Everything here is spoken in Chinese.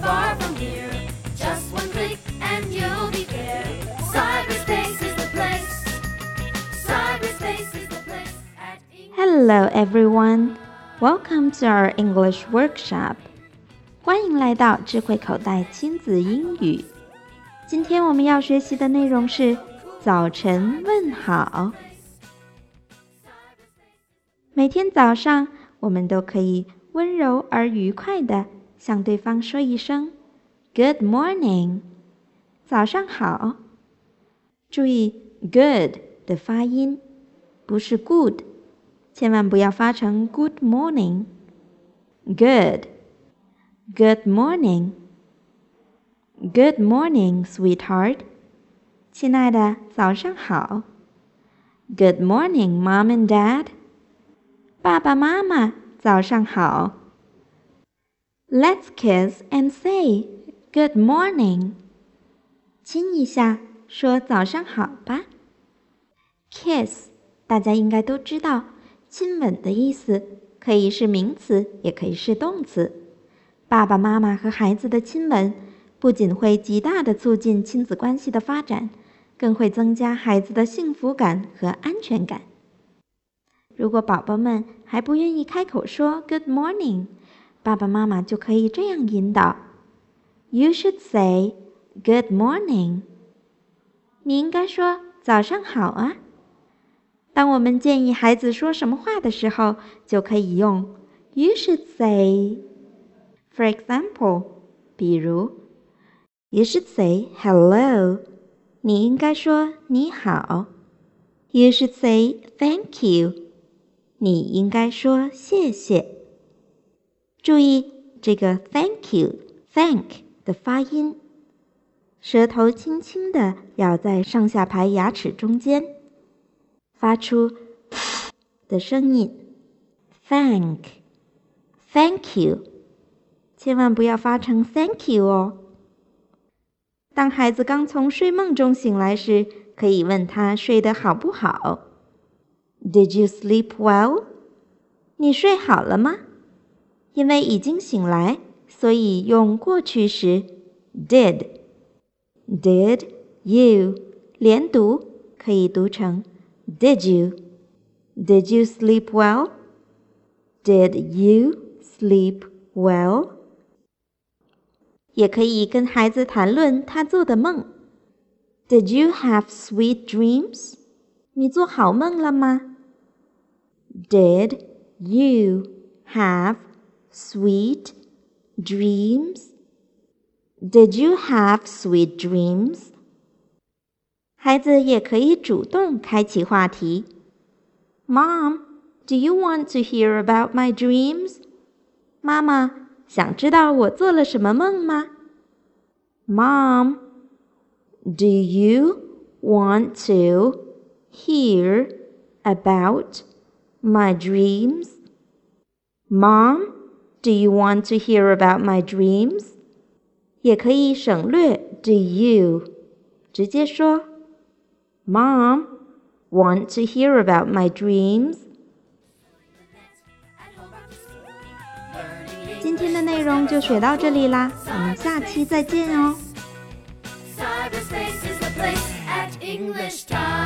far from here. Just one click and you'll be there. Cyberspace is the place. Cyberspace is the place at ease。Hello everyone. Welcome to our English workshop. 欢迎来到智慧口袋亲子英语。今天我们要学习的内容是早晨问好。每天早上，我们都可以温柔而愉快地向对方说一声 “Good morning”，早上好。注意 “good” 的发音，不是 “good”，千万不要发成 “Good morning”。Good，Good morning。Good morning, sweetheart。亲爱的，早上好。Good morning, mom and dad。爸爸妈妈，早上好。Let's kiss and say good morning。亲一下，说早上好吧。Kiss，大家应该都知道，亲吻的意思可以是名词，也可以是动词。爸爸妈妈和孩子的亲吻，不仅会极大的促进亲子关系的发展，更会增加孩子的幸福感和安全感。如果宝宝们还不愿意开口说 “Good morning”，爸爸妈妈就可以这样引导：“You should say good morning。”你应该说早上好啊。当我们建议孩子说什么话的时候，就可以用 “You should say”。For example，比如，“You should say hello。”你应该说你好。“You should say thank you。”你应该说谢谢。注意这个 “thank you”“thank” 的发音，舌头轻轻的咬在上下排牙齿中间，发出的声音。Thank，Thank you，千万不要发成 “Thank you” 哦。当孩子刚从睡梦中醒来时，可以问他睡得好不好。Did you sleep well？你睡好了吗？因为已经醒来，所以用过去时 did。Did you 连读可以读成 Did you? Did you sleep well? Did you sleep well? 也可以跟孩子谈论他做的梦。Did you have sweet dreams? 你做好梦了吗？did you have sweet dreams? Did you have sweet dreams? 孩子也可以主动开启话题。Mom, do you want to hear about my dreams? 妈妈，想知道我做了什么梦吗？Mom, do you want to hear about my dreams? Mom, do you want to hear about my dreams? 也可以省略 do you，直接说 Mom, want to hear about my dreams? 今天的内容就学到这里啦，我们下期再见哦。 Cyberspace is the place at English time.